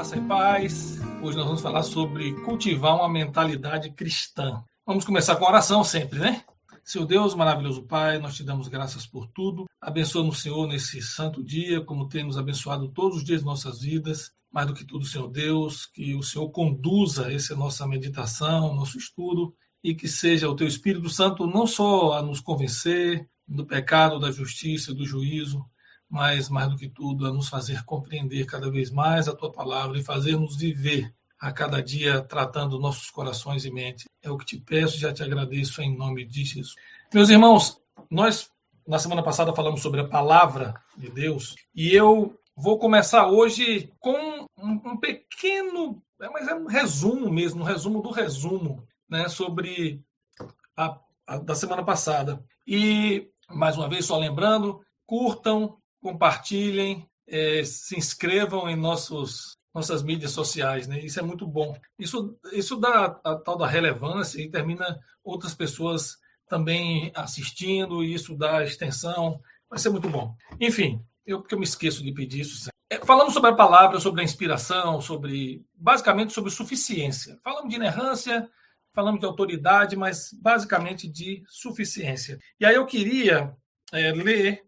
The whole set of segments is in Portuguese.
Graça e paz. Hoje nós vamos falar sobre cultivar uma mentalidade cristã. Vamos começar com oração sempre, né? Seu Deus, maravilhoso Pai, nós te damos graças por tudo. Abençoa-nos, Senhor, nesse santo dia, como tem nos abençoado todos os dias de nossas vidas. Mais do que tudo, Senhor Deus, que o Senhor conduza essa nossa meditação, nosso estudo, e que seja o Teu Espírito Santo não só a nos convencer do pecado, da justiça, do juízo, mas mais do que tudo a nos fazer compreender cada vez mais a tua palavra e fazer-nos viver a cada dia tratando nossos corações e mentes. É o que te peço e já te agradeço em nome de Jesus. Meus irmãos, nós na semana passada falamos sobre a palavra de Deus e eu vou começar hoje com um, um pequeno, é, mas é um resumo mesmo, um resumo do resumo, né, sobre a, a da semana passada. E mais uma vez só lembrando, curtam, compartilhem, é, se inscrevam em nossos nossas mídias sociais, né? Isso é muito bom. Isso isso dá a, a tal da relevância e termina outras pessoas também assistindo e isso dá extensão. Vai ser muito bom. Enfim, eu porque eu me esqueço de pedir isso. É, falamos sobre a palavra, sobre a inspiração, sobre basicamente sobre suficiência. Falamos de inerrância, falamos de autoridade, mas basicamente de suficiência. E aí eu queria é, ler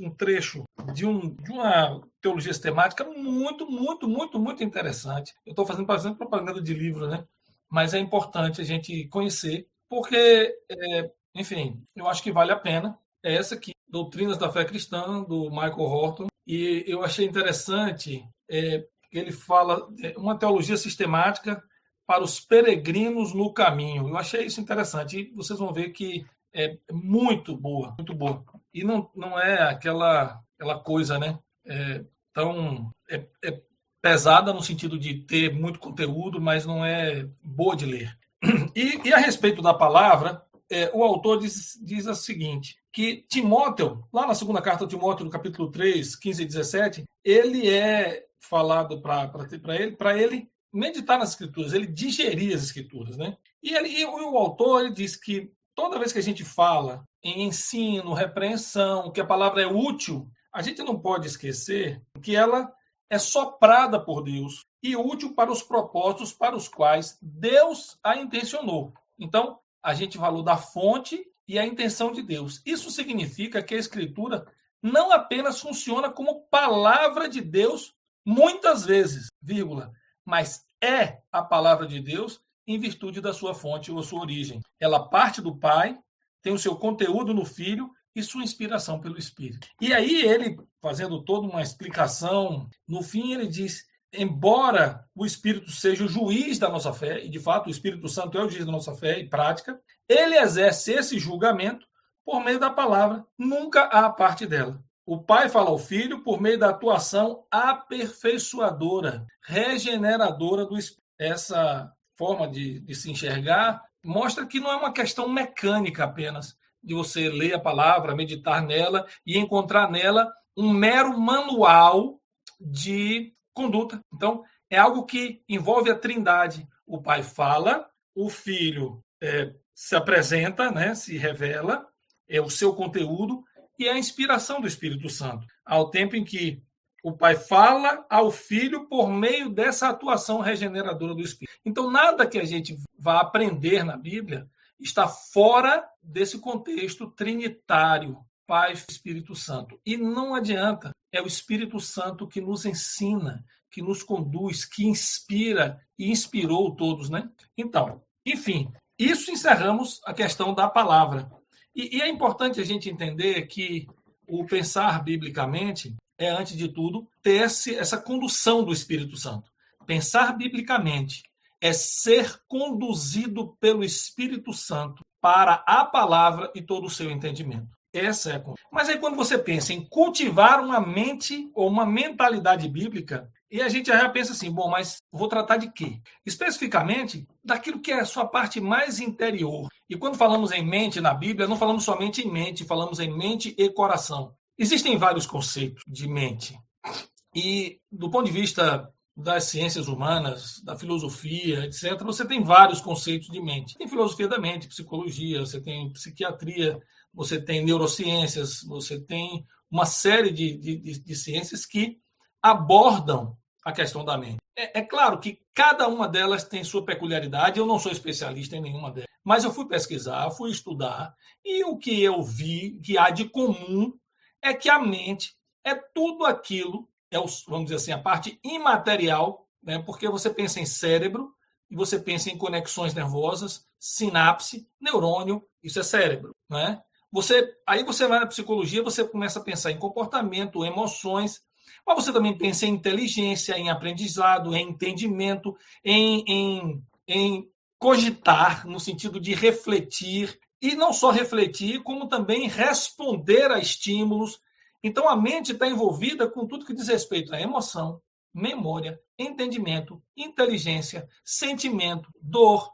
um trecho de, um, de uma teologia sistemática muito, muito, muito, muito interessante. Eu estou fazendo, fazendo propaganda de livro, né? Mas é importante a gente conhecer, porque, é, enfim, eu acho que vale a pena. É essa aqui, Doutrinas da Fé Cristã, do Michael Horton. E eu achei interessante, é, ele fala é, uma teologia sistemática para os peregrinos no caminho. Eu achei isso interessante. E vocês vão ver que é muito boa, muito boa. E não, não é aquela, aquela coisa, né? É, tão é, é pesada no sentido de ter muito conteúdo, mas não é boa de ler. E, e a respeito da palavra, é, o autor diz, diz o seguinte: que Timóteo, lá na segunda carta de Timóteo, no capítulo 3, 15 e 17, ele é falado para ele, para ele meditar nas escrituras, ele digerir as escrituras, né? E, ele, e o autor ele diz que toda vez que a gente fala em ensino, repreensão, que a palavra é útil, a gente não pode esquecer que ela é soprada por Deus e útil para os propósitos para os quais Deus a intencionou. Então, a gente falou da fonte e a intenção de Deus. Isso significa que a Escritura não apenas funciona como palavra de Deus muitas vezes, vírgula, mas é a palavra de Deus em virtude da sua fonte ou sua origem. Ela parte do Pai, tem o seu conteúdo no Filho e sua inspiração pelo Espírito. E aí ele, fazendo toda uma explicação, no fim ele diz: embora o Espírito seja o juiz da nossa fé, e de fato o Espírito Santo é o juiz da nossa fé e prática, ele exerce esse julgamento por meio da palavra, nunca há parte dela. O Pai fala ao Filho por meio da atuação aperfeiçoadora, regeneradora do Espírito. Essa forma de, de se enxergar, mostra que não é uma questão mecânica apenas, de você ler a palavra, meditar nela e encontrar nela um mero manual de conduta. Então, é algo que envolve a trindade. O pai fala, o filho é, se apresenta, né, se revela, é o seu conteúdo e é a inspiração do Espírito Santo. Ao tempo em que o Pai fala ao Filho por meio dessa atuação regeneradora do Espírito. Então, nada que a gente vá aprender na Bíblia está fora desse contexto trinitário, Pai, Espírito Santo. E não adianta, é o Espírito Santo que nos ensina, que nos conduz, que inspira e inspirou todos, né? Então, enfim, isso encerramos a questão da palavra. E, e é importante a gente entender que o pensar biblicamente é, antes de tudo, ter essa condução do Espírito Santo. Pensar biblicamente é ser conduzido pelo Espírito Santo para a palavra e todo o seu entendimento. Essa é a Mas aí quando você pensa em cultivar uma mente ou uma mentalidade bíblica, e a gente já pensa assim, bom, mas vou tratar de quê? Especificamente daquilo que é a sua parte mais interior. E quando falamos em mente na Bíblia, não falamos somente em mente, falamos em mente e coração. Existem vários conceitos de mente. E, do ponto de vista das ciências humanas, da filosofia, etc., você tem vários conceitos de mente. Tem filosofia da mente, psicologia, você tem psiquiatria, você tem neurociências, você tem uma série de, de, de ciências que abordam a questão da mente. É, é, claro que cada uma delas tem sua peculiaridade, eu não sou especialista em nenhuma delas, mas eu fui pesquisar, fui estudar, e o que eu vi que há de comum é que a mente é tudo aquilo, é o, vamos dizer assim, a parte imaterial, né, porque você pensa em cérebro, e você pensa em conexões nervosas, sinapse, neurônio, isso é cérebro, né? Você, aí você vai na psicologia, você começa a pensar em comportamento, emoções, mas você também pensa em inteligência, em aprendizado, em entendimento, em, em, em cogitar, no sentido de refletir, e não só refletir, como também responder a estímulos. Então a mente está envolvida com tudo que diz respeito à emoção, memória, entendimento, inteligência, sentimento, dor,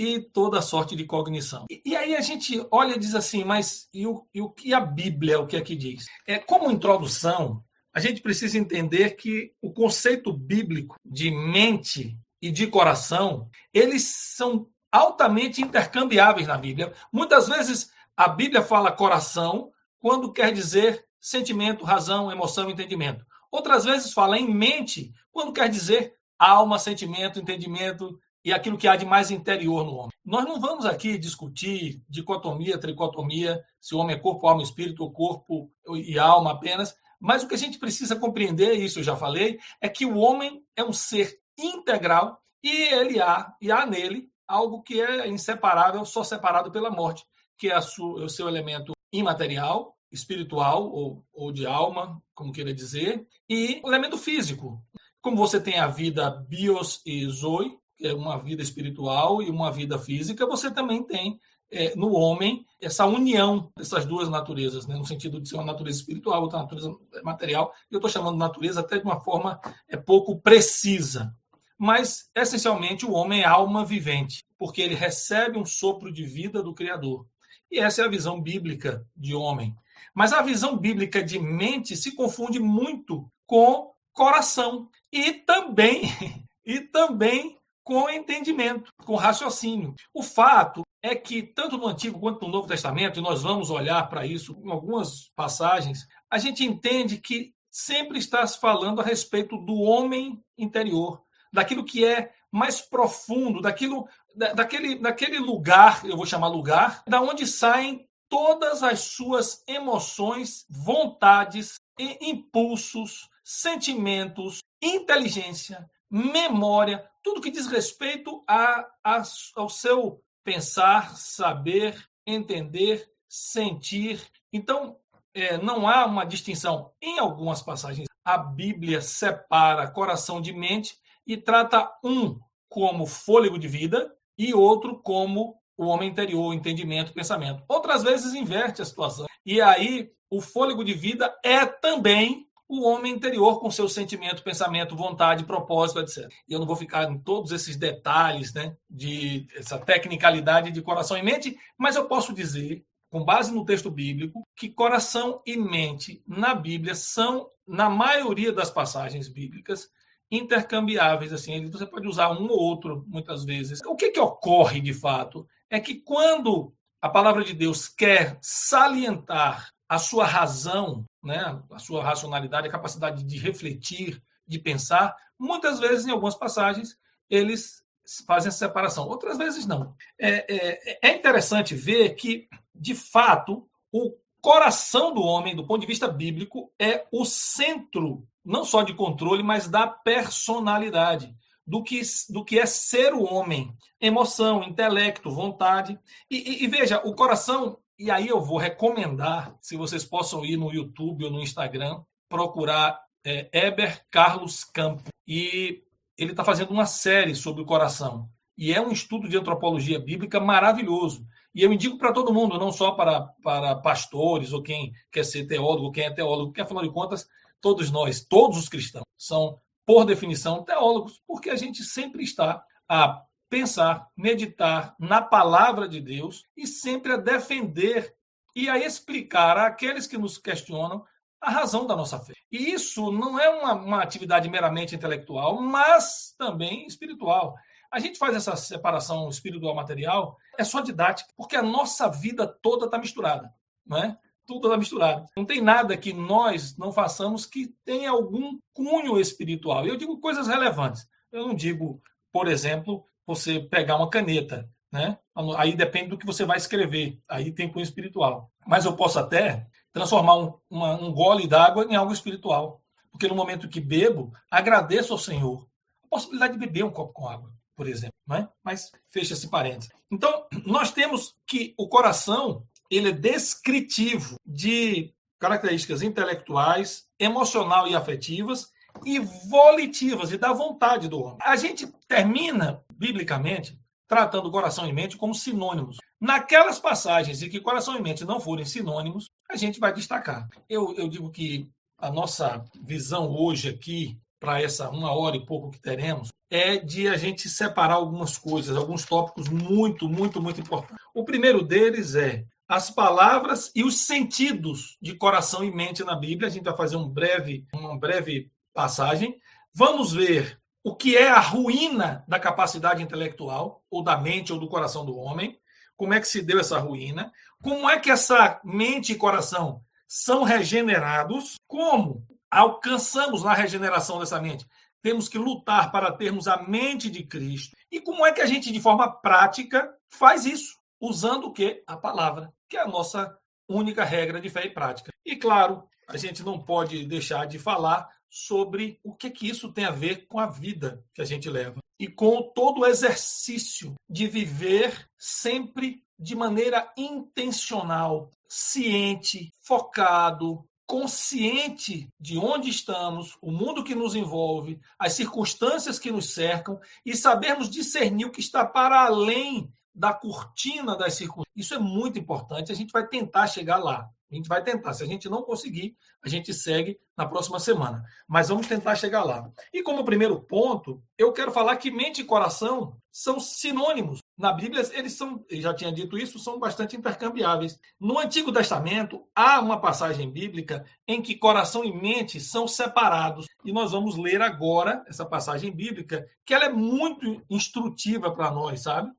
e toda sorte de cognição. E, e, aí a gente olha e diz assim, mas e o, e o que a Bíblia, o que é que diz? É, como introdução, a gente precisa entender que o conceito bíblico de mente e de coração, eles são altamente intercambiáveis na Bíblia. Muitas vezes a Bíblia fala coração quando quer dizer sentimento, razão, emoção, entendimento. Outras vezes fala em mente quando quer dizer alma, sentimento, entendimento, e aquilo que há de mais interior no homem. Nós não vamos aqui discutir dicotomia, tricotomia, se o homem é corpo, alma, espírito, ou corpo e alma apenas, mas o que a gente precisa compreender, isso eu já falei, é que o homem é um ser integral e ele há, e há nele algo que é inseparável, só separado pela morte, que é, sua, o seu elemento imaterial, espiritual ou, ou de alma, como queira dizer, e o elemento físico. Como você tem a vida bios e zoe, é uma vida espiritual e uma vida física, você também tem é, no homem essa união dessas duas naturezas, né? no sentido de ser uma natureza espiritual, outra natureza material. Eu estou chamando natureza até de uma forma é, pouco precisa. Mas, essencialmente, o homem é alma vivente, porque ele recebe um sopro de vida do Criador. E essa é a visão bíblica de homem. Mas a visão bíblica de mente se confunde muito com coração e também e também com entendimento, com raciocínio. O fato é que, tanto no Antigo quanto no Novo Testamento, e nós vamos olhar para isso em algumas passagens, a gente entende que sempre está se falando a respeito do homem interior, daquilo que é mais profundo, daquilo, daquele, daquele lugar, eu vou chamar lugar, da onde saem todas as suas emoções, vontades, impulsos, sentimentos, inteligência, memória, tudo que diz respeito a, a, ao seu pensar, saber, entender, sentir. Então, é, não há uma distinção. Em algumas passagens, a Bíblia separa coração de mente e trata um como fôlego de vida e outro como o homem interior, entendimento, pensamento. Outras vezes inverte a situação. E aí, o fôlego de vida é também o homem interior com seu sentimento, pensamento, vontade, propósito, etc. E eu não vou ficar em todos esses detalhes, né, de essa tecnicalidade de coração e mente, mas eu posso dizer, com base no texto bíblico, que coração e mente na Bíblia são, na maioria das passagens bíblicas, intercambiáveis. Assim, você pode usar um ou outro muitas vezes. O que, que ocorre de fato é que quando a palavra de Deus quer salientar a sua razão, né, a sua racionalidade, a capacidade de refletir, de pensar, muitas vezes, em algumas passagens, eles fazem essa separação, outras vezes não. É, é, é interessante ver que, de fato, o coração do homem, do ponto de vista bíblico, é o centro, não só de controle, mas da personalidade. Do que, do que é ser o homem. Emoção, intelecto, vontade. E, e, e veja, o coração e aí eu vou recomendar, se vocês possam ir no YouTube ou no Instagram, procurar é, Eber Carlos Campo. E ele está fazendo uma série sobre o coração. E é um estudo de antropologia bíblica maravilhoso. E eu indico para todo mundo, não só para, para pastores ou quem quer ser teólogo, quem é teólogo, porque afinal de contas, todos nós, todos os cristãos, são, por definição, teólogos, porque a gente sempre está a pensar, meditar na palavra de Deus e sempre a defender e a explicar àqueles que nos questionam a razão da nossa fé. E isso não é uma, uma atividade meramente intelectual, mas também espiritual. A gente faz essa separação espiritual-material, é só didática, porque a nossa vida toda está misturada. Não é? tudo está misturado. Não tem nada que nós não façamos que tenha algum cunho espiritual. Eu digo coisas relevantes. Eu não digo, por exemplo, você pegar uma caneta, né? Aí depende do que você vai escrever. Aí tem cunho espiritual. Mas eu posso até transformar um, uma, um gole d'água em algo espiritual. Porque no momento que bebo, agradeço ao Senhor a possibilidade de beber um copo com água, por exemplo. Né? Mas fecha esse parênteses. Então, nós temos que o coração ele é descritivo de características intelectuais, emocional e afetivas e volitivas e da vontade do homem. A gente termina, biblicamente, tratando coração e mente como sinônimos. Naquelas passagens em que coração e mente não forem sinônimos, a gente vai destacar. Eu, eu digo que a nossa visão hoje aqui, para essa uma hora e pouco que teremos, é de a gente separar algumas coisas, alguns tópicos muito, muito, muito importantes. O primeiro deles é as palavras e os sentidos de coração e mente na Bíblia. A gente vai fazer um breve, uma breve passagem. Vamos ver o que é a ruína da capacidade intelectual, ou da mente ou do coração do homem, como é que se deu essa ruína, como é que essa mente e coração são regenerados, como alcançamos na regeneração dessa mente. Temos que lutar para termos a mente de Cristo. E como é que a gente, de forma prática, faz isso? Usando o que? A palavra, que é a nossa única regra de fé e prática. E claro, a gente não pode deixar de falar sobre o que que isso tem a ver com a vida que a gente leva e com todo o exercício de viver sempre de maneira intencional, ciente, focado, consciente de onde estamos, o mundo que nos envolve, as circunstâncias que nos cercam e sabermos discernir o que está para além da cortina das circunstâncias. Isso é muito importante, a gente vai tentar chegar lá. A gente vai tentar. Se a gente não conseguir, a gente segue na próxima semana. Mas vamos tentar chegar lá. E como primeiro ponto, eu quero falar que mente e coração são sinônimos. Na Bíblia, eles são, eu já tinha dito isso, são bastante intercambiáveis. No Antigo Testamento, há uma passagem bíblica em que coração e mente são separados. E nós vamos ler agora essa passagem bíblica, que ela é muito instrutiva para nós, sabe?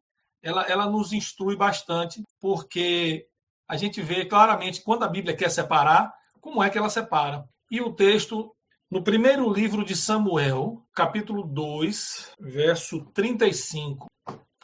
Ela, ela nos instrui bastante, porque a gente vê claramente quando a Bíblia quer separar, como é que ela separa. E o texto, no primeiro livro de Samuel, capítulo 2, verso 35.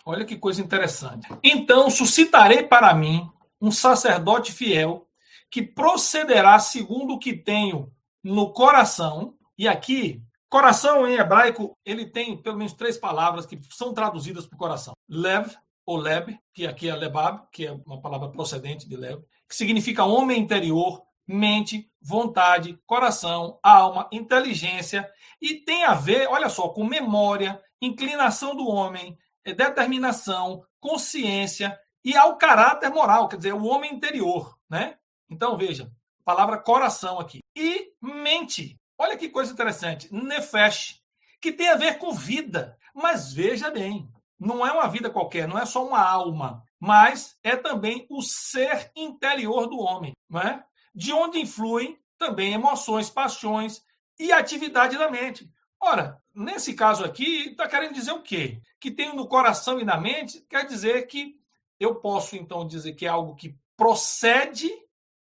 Olha que coisa interessante. Então suscitarei para mim um sacerdote fiel que procederá segundo o que tenho no coração. E aqui, coração em hebraico, ele tem pelo menos três palavras que são traduzidas por coração: lev, ou Leb, que aqui é Lebab, que é uma palavra procedente de Leb, que significa homem interior, mente, vontade, coração, alma, inteligência, e tem a ver, olha só, com memória, inclinação do homem, é, determinação, consciência e ao caráter moral, quer dizer, o homem interior, né? Então, veja, palavra coração aqui. E mente. Olha que coisa interessante. Nefesh, que tem a ver com vida. Mas veja bem, não é uma vida qualquer, não é só uma alma, mas é também o ser interior do homem, não é? de onde influem também emoções, paixões e atividade da mente. Ora, nesse caso aqui, está querendo dizer o quê? Que tem no coração e na mente, quer dizer que eu posso então dizer que é algo que procede,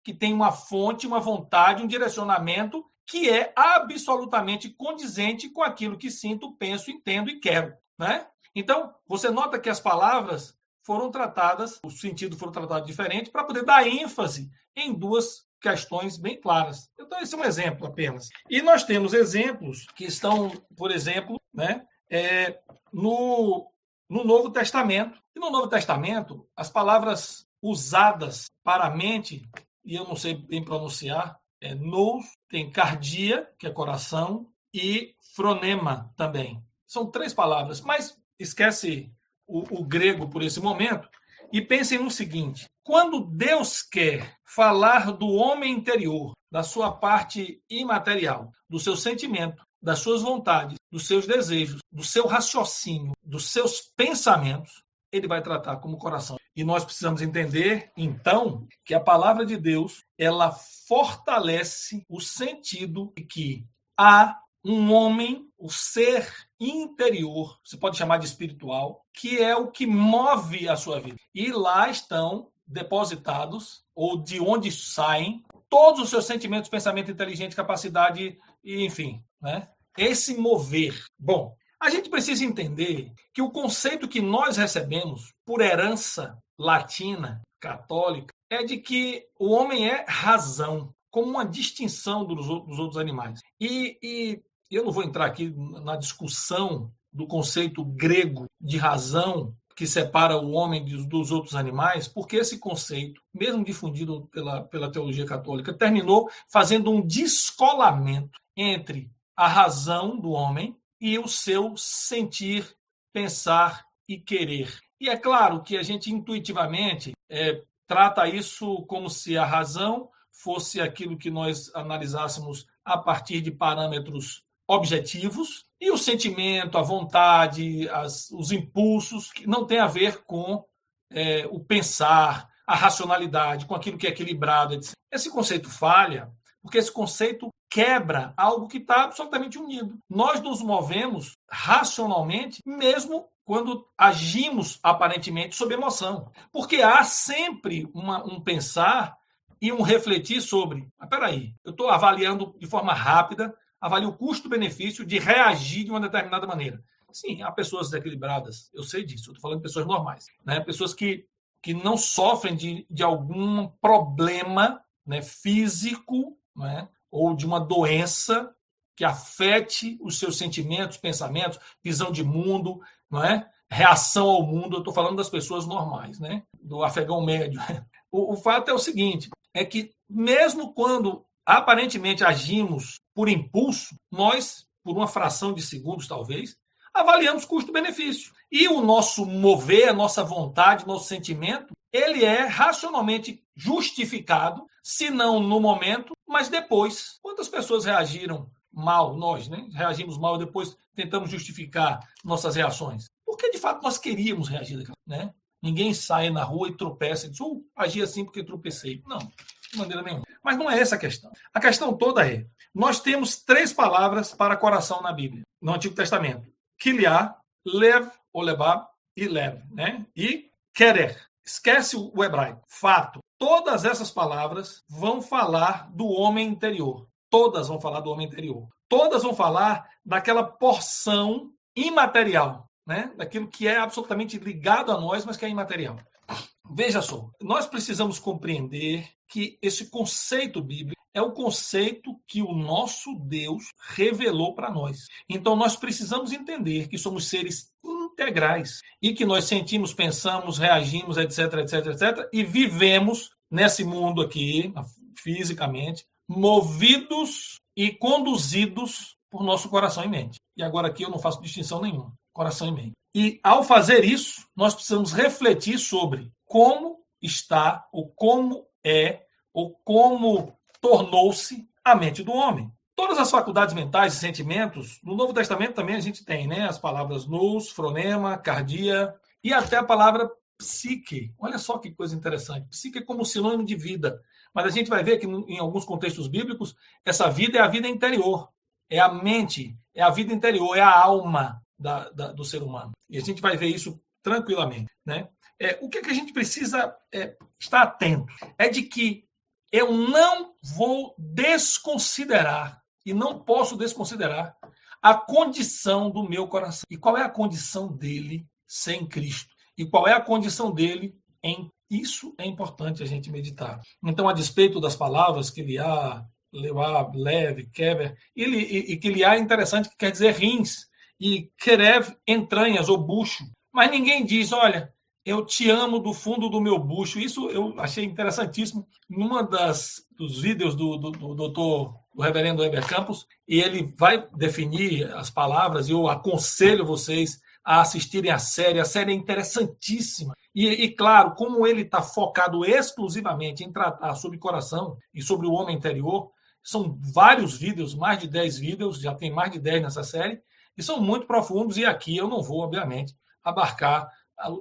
que tem uma fonte, uma vontade, um direcionamento que é absolutamente condizente com aquilo que sinto, penso, entendo e quero, né? Então, você nota que as palavras foram tratadas, o sentido foram tratados diferente, para poder dar ênfase em duas questões bem claras. Então, esse é um exemplo apenas. E nós temos exemplos que estão, por exemplo, né, é, no, no Novo Testamento. E no Novo Testamento, as palavras usadas para a mente, e eu não sei bem pronunciar, é nous, tem cardia, que é coração, e fronema também. São três palavras, mas esquece o, o grego por esse momento e pensem no seguinte: quando Deus quer falar do homem interior, da sua parte imaterial, do seu sentimento, das suas vontades, dos seus desejos, do seu raciocínio, dos seus pensamentos, ele vai tratar como coração. E nós precisamos entender, então, que a palavra de Deus, ela fortalece o sentido de que há um homem, o ser interior, você pode chamar de espiritual, que é o que move a sua vida. E lá estão depositados ou de onde saem todos os seus sentimentos, pensamento inteligente, capacidade e enfim, né? Esse mover. Bom, a gente precisa entender que o conceito que nós recebemos por herança latina, católica, é de que o homem é razão, como uma distinção dos outros animais. E, e eu não vou entrar aqui na discussão do conceito grego de razão que separa o homem dos outros animais, porque esse conceito, mesmo difundido pela, pela teologia católica, terminou fazendo um descolamento entre a razão do homem e o seu sentir, pensar e querer. E é claro que a gente intuitivamente é, trata isso como se a razão fosse aquilo que nós analisássemos a partir de parâmetros objetivos e o sentimento, a vontade, as, os impulsos, que não tem a ver com é, o pensar, a racionalidade, com aquilo que é equilibrado. Etc. Esse conceito falha porque esse conceito quebra algo que está absolutamente unido. Nós nos movemos racionalmente, mesmo quando agimos aparentemente sob emoção. Porque há sempre uma, um pensar e um refletir sobre. Mas peraí, eu estou avaliando de forma rápida avalia o custo-benefício de reagir de uma determinada maneira. Sim, há pessoas desequilibradas, eu sei disso, eu estou falando de pessoas normais, né? pessoas que, que não sofrem de, de algum problema né, físico né, ou de uma doença que afete os seus sentimentos, pensamentos, visão de mundo, não é? reação ao mundo. Eu estou falando das pessoas normais, né? do afegão médio. O, o fato é o seguinte: é que mesmo quando aparentemente agimos por impulso, nós, por uma fração de segundos talvez, avaliamos custo-benefício. E o nosso mover, a nossa vontade, nosso sentimento, ele é racionalmente justificado, se não no momento, mas depois. Quantas pessoas reagiram mal, nós, né? Reagimos mal e depois tentamos justificar nossas reações? Porque de fato nós queríamos reagir, né? Ninguém sai na rua e tropeça e diz, oh, agi assim porque tropecei. Não, de maneira nenhuma. Mas não é essa a questão. A questão toda é: nós temos três palavras para coração na Bíblia, no Antigo Testamento: Kiliá, Lev, Olebab e Lev, né? E Kerer. Esquece o hebraico. Fato. Todas essas palavras vão falar do homem interior. Todas vão falar do homem interior. Todas vão falar daquela porção imaterial, né? Daquilo que é absolutamente ligado a nós, mas que é imaterial. Veja só, nós precisamos compreender que esse conceito bíblico é o conceito que o nosso Deus revelou para nós. Então nós precisamos entender que somos seres integrais e que nós sentimos, pensamos, reagimos, etc, etc, etc, e vivemos nesse mundo aqui, fisicamente, movidos e conduzidos por nosso coração e mente. E agora aqui eu não faço distinção nenhuma, coração e mente. E ao fazer isso, nós precisamos refletir sobre como está, ou como é, ou como tornou-se a mente do homem. Todas as faculdades mentais e sentimentos, no Novo Testamento também a gente tem, né? As palavras nous, fronema, cardia e até a palavra psique. Olha só que coisa interessante. Psique é como sinônimo de vida. Mas a gente vai ver que em alguns contextos bíblicos, essa vida é a vida interior. É a mente, é a vida interior, é a alma da, da, do ser humano. E a gente vai ver isso tranquilamente, né? É, o que, é que a gente precisa é, estar atento é de que eu não vou desconsiderar e não posso desconsiderar a condição do meu coração. E qual é a condição dele sem Cristo? E qual é a condição dele em isso é importante a gente meditar. Então, a despeito das palavras que ele há, levar, leve, kever, ele, e, e que ele há é interessante que quer dizer rins, e kerev, entranhas ou bucho. Mas ninguém diz, olha, eu te amo do fundo do meu bucho. Isso eu achei interessantíssimo. Numa das dos vídeos do, do, do doutor, do reverendo Weber Campos, e ele vai definir as palavras, e eu aconselho vocês a assistirem a série. A série é interessantíssima. E, e claro, como ele está focado exclusivamente em tratar sobre coração e sobre o homem interior, são vários vídeos, mais de 10 vídeos, já tem mais de 10 nessa série, e são muito profundos, e aqui eu não vou, obviamente, abarcar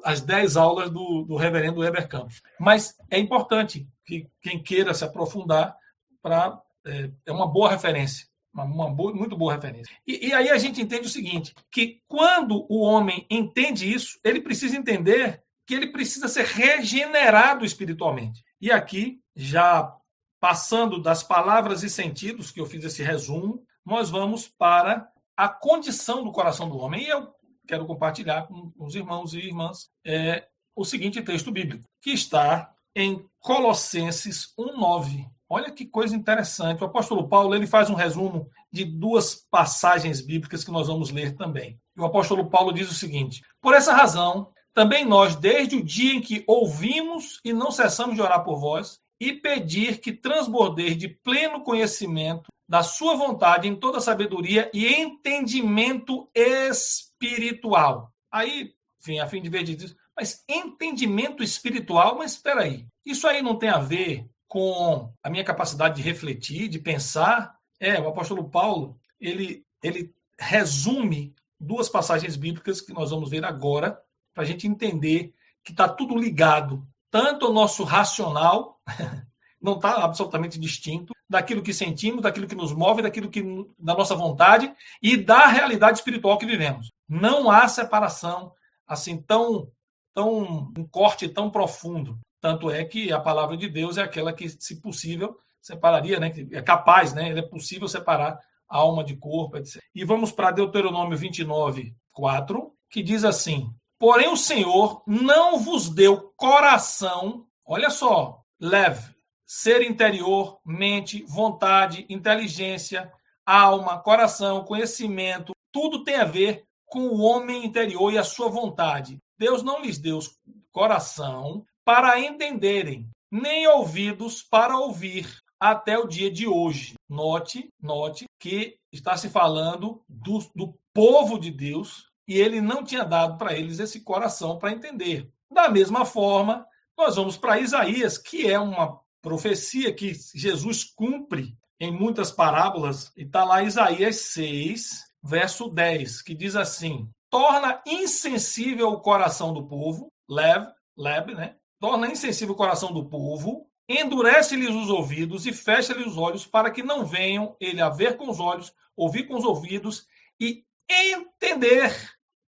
as 10 aulas do, do reverendo Weber Campos. Mas é importante que quem queira se aprofundar para é, é, uma boa referência, uma, uma boa, muito boa referência. E, e, aí a gente entende o seguinte, que quando o homem entende isso, ele precisa entender que ele precisa ser regenerado espiritualmente. E aqui, já passando das palavras e sentidos, que eu fiz esse resumo, nós vamos para a condição do coração do homem. E eu quero compartilhar com os irmãos e irmãs é, o seguinte texto bíblico, que está em Colossenses 1:9. Olha que coisa interessante. O apóstolo Paulo ele faz um resumo de duas passagens bíblicas que nós vamos ler também. O apóstolo Paulo diz o seguinte: Por essa razão, também nós, desde o dia em que ouvimos e não cessamos de orar por vós, e pedir que transbordeis de pleno conhecimento da sua vontade em toda sabedoria e entendimento espiritual. Aí, enfim, a fim de ver diz, mas entendimento espiritual, mas espera aí. Isso aí não tem a ver com a minha capacidade de refletir, de pensar? É, o apóstolo Paulo, ele ele resume duas passagens bíblicas que nós vamos ver agora, para a gente entender que está tudo ligado, tanto o nosso racional, não está absolutamente distinto, daquilo que sentimos, daquilo que nos move, daquilo que da nossa vontade e da realidade espiritual que vivemos. Não há separação assim tão tão um corte tão profundo. Tanto é que a palavra de Deus é aquela que, se possível, separaria, né? É capaz, né? É possível separar alma de corpo, etc. E vamos para Deuteronômio 29, 4, que diz assim: Porém o Senhor não vos deu coração, olha só, leve, ser interior, mente, vontade, inteligência, alma, coração, conhecimento, tudo tem a ver com o homem interior e a sua vontade. Deus não lhes deu coração para entenderem, nem ouvidos para ouvir até o dia de hoje. Note, note que está se falando do, do povo de Deus e ele não tinha dado para eles esse coração para entender. Da mesma forma, nós vamos para Isaías, que é uma profecia que Jesus cumpre em muitas parábolas, e está lá Isaías 6, verso 10, que diz assim: torna insensível o coração do povo, leve, leve, né? Torna insensível o coração do povo, endurece-lhes os ouvidos e fecha-lhes os olhos, para que não venham ele a ver com os olhos, ouvir com os ouvidos e entender,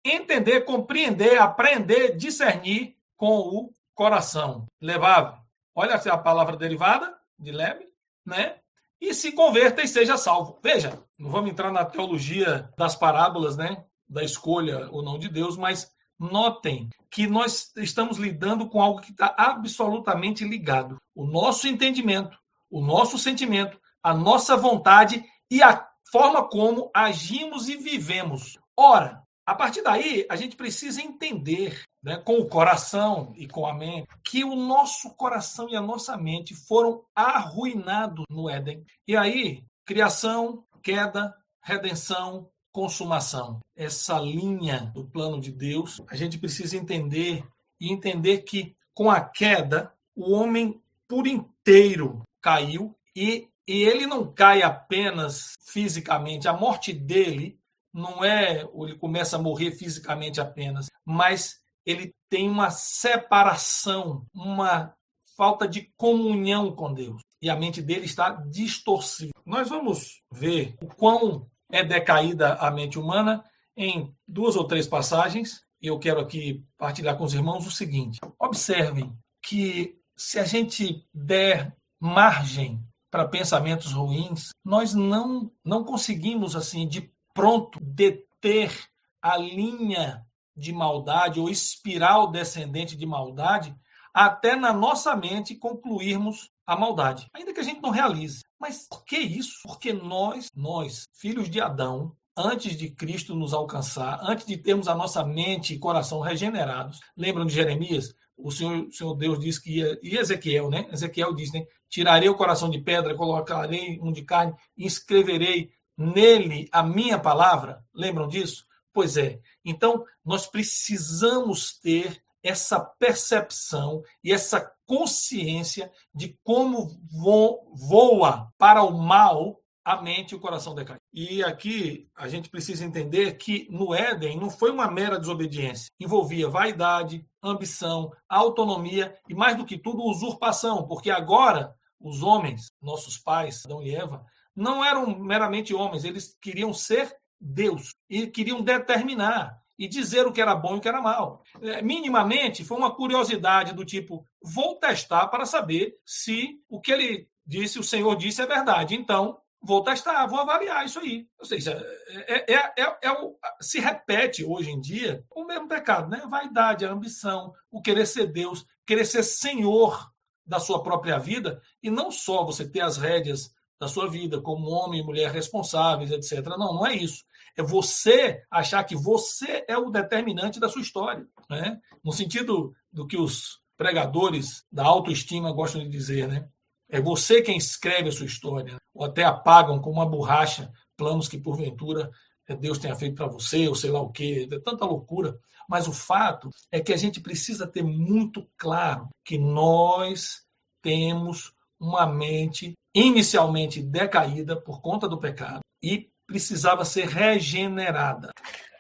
entender, compreender, aprender, discernir com o coração. Levável. Olha a palavra derivada de leve, né? E se converta e seja salvo. Veja, não vamos entrar na teologia das parábolas, né? Da escolha ou não de Deus, mas notem que nós estamos lidando com algo que está absolutamente ligado. O nosso entendimento, o nosso sentimento, a nossa vontade e a forma como agimos e vivemos. Ora, a partir daí, a gente precisa entender né, com o coração e com a mente, que o nosso coração e a nossa mente foram arruinados no Éden. E aí, criação, queda, redenção, consumação. Essa linha do plano de Deus, a gente precisa entender e entender que com a queda, o homem por inteiro caiu e, e ele não cai apenas fisicamente, a morte dele não é ele começa a morrer fisicamente apenas, mas ele tem uma separação, uma falta de comunhão com Deus. E a mente dele está distorcida. Nós vamos ver o quão é decaída a mente humana em duas ou três passagens. E eu quero aqui partilhar com os irmãos o seguinte: observem que se a gente der margem para pensamentos ruins, nós não não conseguimos assim de pronto deter a linha de maldade ou espiral descendente de maldade até na nossa mente concluirmos a maldade, ainda que a gente não realize. Mas por que isso? Porque nós, nós, filhos de Adão, antes de Cristo nos alcançar, antes de termos a nossa mente e coração regenerados, lembram de Jeremias? O Senhor, o Senhor Deus disse que ia, e Ezequiel, né? Ezequiel diz, né? Tirarei o coração de pedra, colocarei um de carne e escreverei nele a minha palavra. Lembram disso? Pois é. Então, nós precisamos ter essa percepção e essa consciência de como voa para o mal a mente e o coração decaído. E aqui a gente precisa entender que no Éden não foi uma mera desobediência. Envolvia vaidade, ambição, autonomia e, mais do que tudo, usurpação, porque agora os homens, nossos pais, Adão e Eva, não eram meramente homens, eles queriam ser Deus e queriam determinar. e dizer o que era bom e o que era mal. É, minimamente, foi uma curiosidade do tipo: vou testar para saber se o que ele disse, o Senhor disse, é verdade. Então, vou testar, vou avaliar isso aí. Ou seja, é, é, é, é o, se repete hoje em dia o mesmo pecado, né? A vaidade, a ambição, o querer ser Deus, querer ser senhor da sua própria vida, e não só você ter as rédeas da sua vida como homem e mulher responsáveis, etc. Não, não é isso. É você achar que você é o determinante da sua história. Né? No sentido do que os pregadores da autoestima gostam de dizer, né? É você quem escreve a sua história, ou até apagam com uma borracha planos que porventura Deus tenha feito para você, ou sei lá o quê, é tanta loucura. Mas o fato é que a gente precisa ter muito claro que nós temos uma mente inicialmente decaída por conta do pecado e precisava ser regenerada.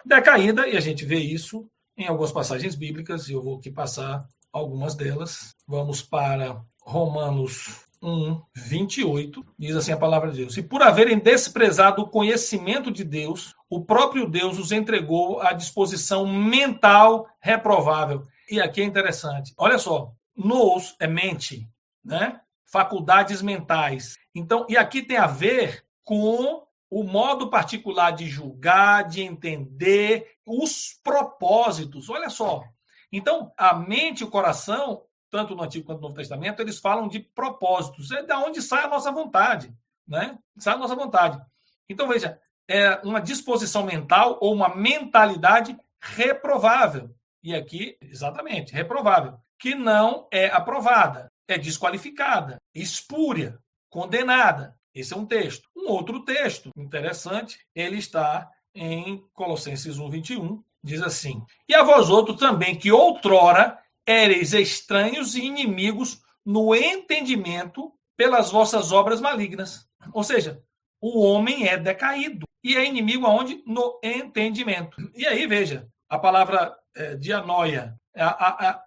Decaída, e a gente vê isso em algumas passagens bíblicas, e eu vou aqui passar algumas delas. Vamos para Romanos 1, 28, diz assim a palavra de Deus: E por haverem desprezado o conhecimento de Deus, o próprio Deus os entregou à disposição mental reprovável. E aqui é interessante. Olha só, nos é mente, né? Faculdades mentais. Então, e aqui tem a ver com o modo particular de julgar, de entender os propósitos. Olha só. Então, a mente e o coração tanto no Antigo quanto no Novo Testamento, eles falam de propósitos. É da onde sai a nossa vontade, né? Sai a nossa vontade. Então, veja, é uma disposição mental ou uma mentalidade reprovável. E aqui, exatamente, reprovável, que não é aprovada, é desqualificada, espúria, condenada. Esse é um texto. Um outro texto interessante, ele está em Colossenses 1, 21, diz assim: E a vós outros também, que outrora éreis estranhos e inimigos no entendimento pelas vossas obras malignas. Ou seja, o homem é decaído e é inimigo aonde? No entendimento. E aí, veja, a palavra é, dianoia,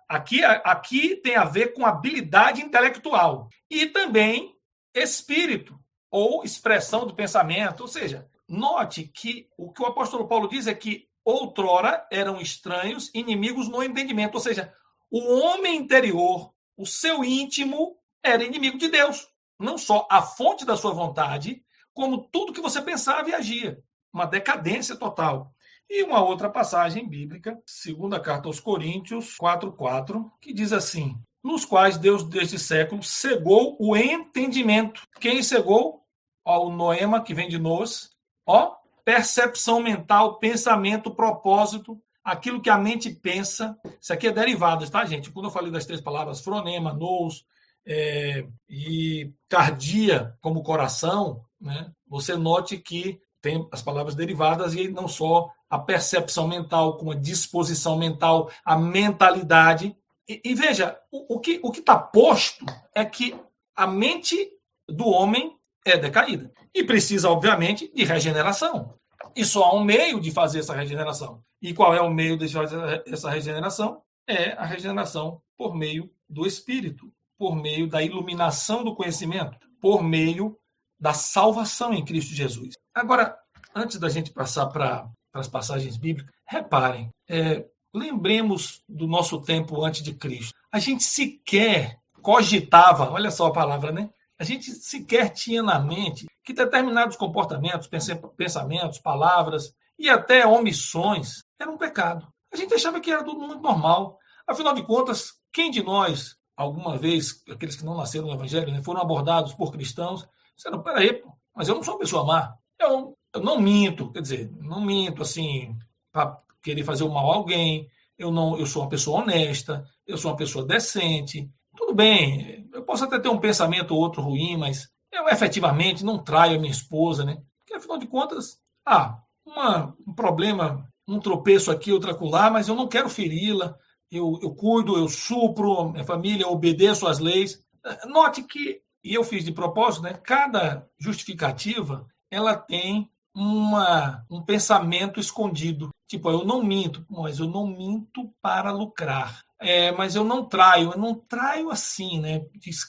aqui, aqui tem a ver com habilidade intelectual e também espírito ou expressão do pensamento. Ou seja, note que o que o apóstolo Paulo diz é que outrora eram estranhos, inimigos no entendimento. Ou seja, o homem interior, o seu íntimo, era inimigo de Deus. Não só a fonte da sua vontade, como tudo que você pensava e agia. Uma decadência total. E uma outra passagem bíblica, segunda carta aos Coríntios 4:4, que diz assim: nos quais Deus deste século cegou o entendimento. Quem cegou? Ó, o noema que vem de nós, ó, percepção mental, pensamento, propósito, aquilo que a mente pensa. Isso aqui é derivado, tá, gente? Quando eu falei das três palavras, fronema, nous é, e cardia como coração, né? você note que tem as palavras derivadas e não só a percepção mental, como a disposição mental, a mentalidade. E, e veja, o, o que o está posto é que a mente do homem é decaída e precisa, obviamente, de regeneração. E só há um meio de fazer essa regeneração. E qual é o meio de fazer essa regeneração? É a regeneração por meio do Espírito, por meio da iluminação do conhecimento, por meio da salvação em Cristo Jesus. Agora, antes da gente passar para as passagens bíblicas, reparem, é, lembremos do nosso tempo antes de Cristo. A gente sequer cogitava, olha só a palavra, né? A gente sequer tinha na mente que determinados comportamentos, pensamentos, palavras e até omissões eram um pecado. A gente achava que era tudo muito normal. Afinal de contas, quem de nós, alguma vez, aqueles que não nasceram no Evangelho, né, foram abordados por cristãos, disseram: peraí, mas eu não sou uma pessoa má. Eu, eu não minto, quer dizer, não minto assim para querer fazer o mal a alguém. Eu não, eu sou uma pessoa honesta, eu sou uma pessoa decente. Tudo bem, eu posso até ter um pensamento ou outro ruim, mas eu efetivamente não traio a minha esposa, né? Porque afinal de contas, ah, uma, um problema, um tropeço aqui, outro acolá, mas eu não quero feri-la. Eu, eu cuido, eu supro, minha família, eu obedeço às leis. Note que, e eu fiz de propósito, né? Cada justificativa ela tem uma, um pensamento escondido. Tipo, eu não minto, mas eu não minto para lucrar. É, mas eu não traio, eu não traio assim, né,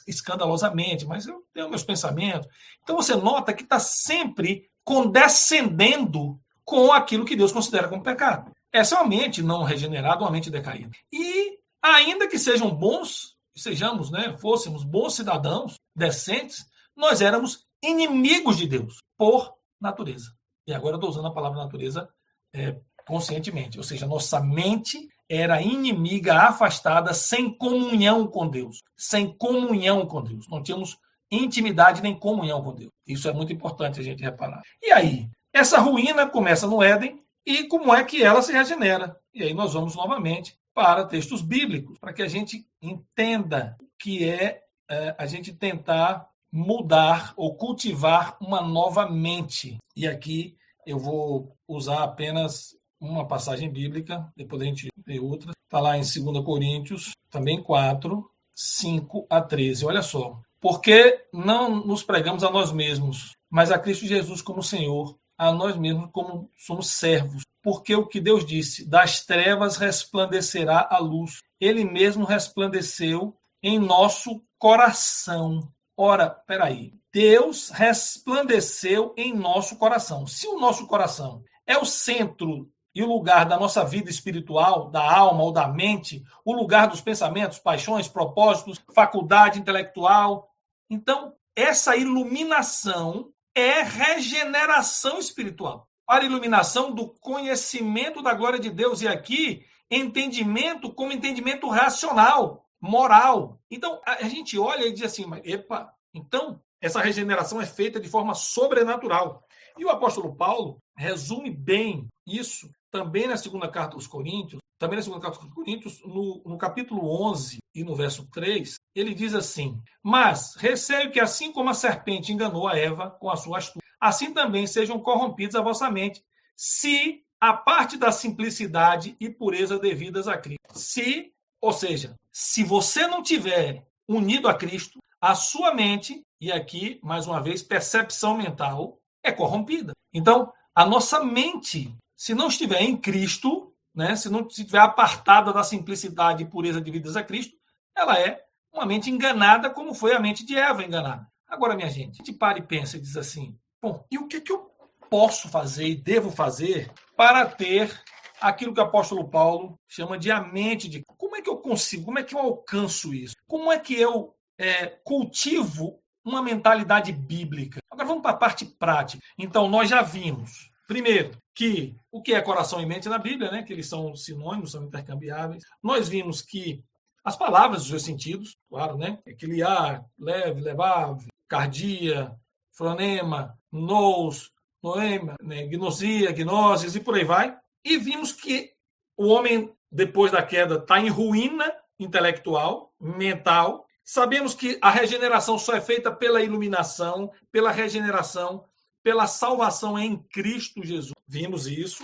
escandalosamente, mas eu tenho meus pensamentos. Então você nota que está sempre condescendendo com aquilo que Deus considera como pecado. Essa é uma mente não regenerada, uma mente decaída. E ainda que sejam bons, sejamos, né, fôssemos bons cidadãos, decentes, nós éramos inimigos de Deus por natureza. E agora eu estou usando a palavra natureza é, conscientemente, ou seja, nossa mente era inimiga, afastada, sem comunhão com Deus, sem comunhão com Deus. Não tínhamos intimidade nem comunhão com Deus. Isso é muito importante a gente reparar. E aí, essa ruína começa no Éden e como é que ela se regenera? E aí nós vamos novamente para textos bíblicos, para que a gente entenda que é, é a gente tentar mudar ou cultivar uma nova mente. E aqui eu vou usar apenas uma passagem bíblica, depois a gente vê outra. Está lá em 2 Coríntios, também 4, 5 a 13. Olha só. Porque não nos pregamos a nós mesmos, mas a Cristo Jesus como Senhor, a nós mesmos como somos servos. Porque o que Deus disse, das trevas resplandecerá a luz. Ele mesmo resplandeceu em nosso coração. Ora, peraí. Deus resplandeceu em nosso coração. Se o nosso coração é o centro e o lugar da nossa vida espiritual, da alma ou da mente, o lugar dos pensamentos, paixões, propósitos, faculdade intelectual. Então, essa iluminação é regeneração espiritual. Para iluminação do conhecimento da glória de Deus. E aqui, entendimento como entendimento racional, moral. Então, a gente olha e diz assim, epa, então, essa regeneração é feita de forma sobrenatural. E o apóstolo Paulo resume bem isso também na segunda carta aos Coríntios, também na segunda carta aos Coríntios, no, no capítulo 11 e no verso 3, ele diz assim: Mas receio que, assim como a serpente enganou a Eva com a sua astúcia, assim também sejam corrompidos a vossa mente, se a parte da simplicidade e pureza devidas a Cristo. Se, ou seja, se você não tiver unido a Cristo, a sua mente, e aqui, mais uma vez, percepção mental, é corrompida. Então, a nossa mente se não estiver em Cristo, né, se não estiver apartada da simplicidade e pureza de vidas a Cristo, ela é uma mente enganada, como foi a mente de Eva enganada. Agora, minha gente, a gente para e pensa e diz assim: bom, e o que, que eu posso fazer e devo fazer para ter aquilo que o apóstolo Paulo chama de a mente de como é que eu consigo, como é que eu alcanço isso? Como é que eu é, cultivo uma mentalidade bíblica? Agora vamos para a parte prática. Então, nós já vimos Primeiro, que o que é coração e mente na Bíblia, né? Que eles são sinônimos, são intercambiáveis. Nós vimos que as palavras, os seus sentidos, claro, né? Equiliar, leve, levar, cardia, fronema, nous, noema, né? gnosia, gnoses e por aí vai. E vimos que o homem, depois da queda, está em ruína intelectual, mental. Sabemos que a regeneração só é feita pela iluminação, pela regeneração pela salvação em Cristo Jesus. Vimos isso.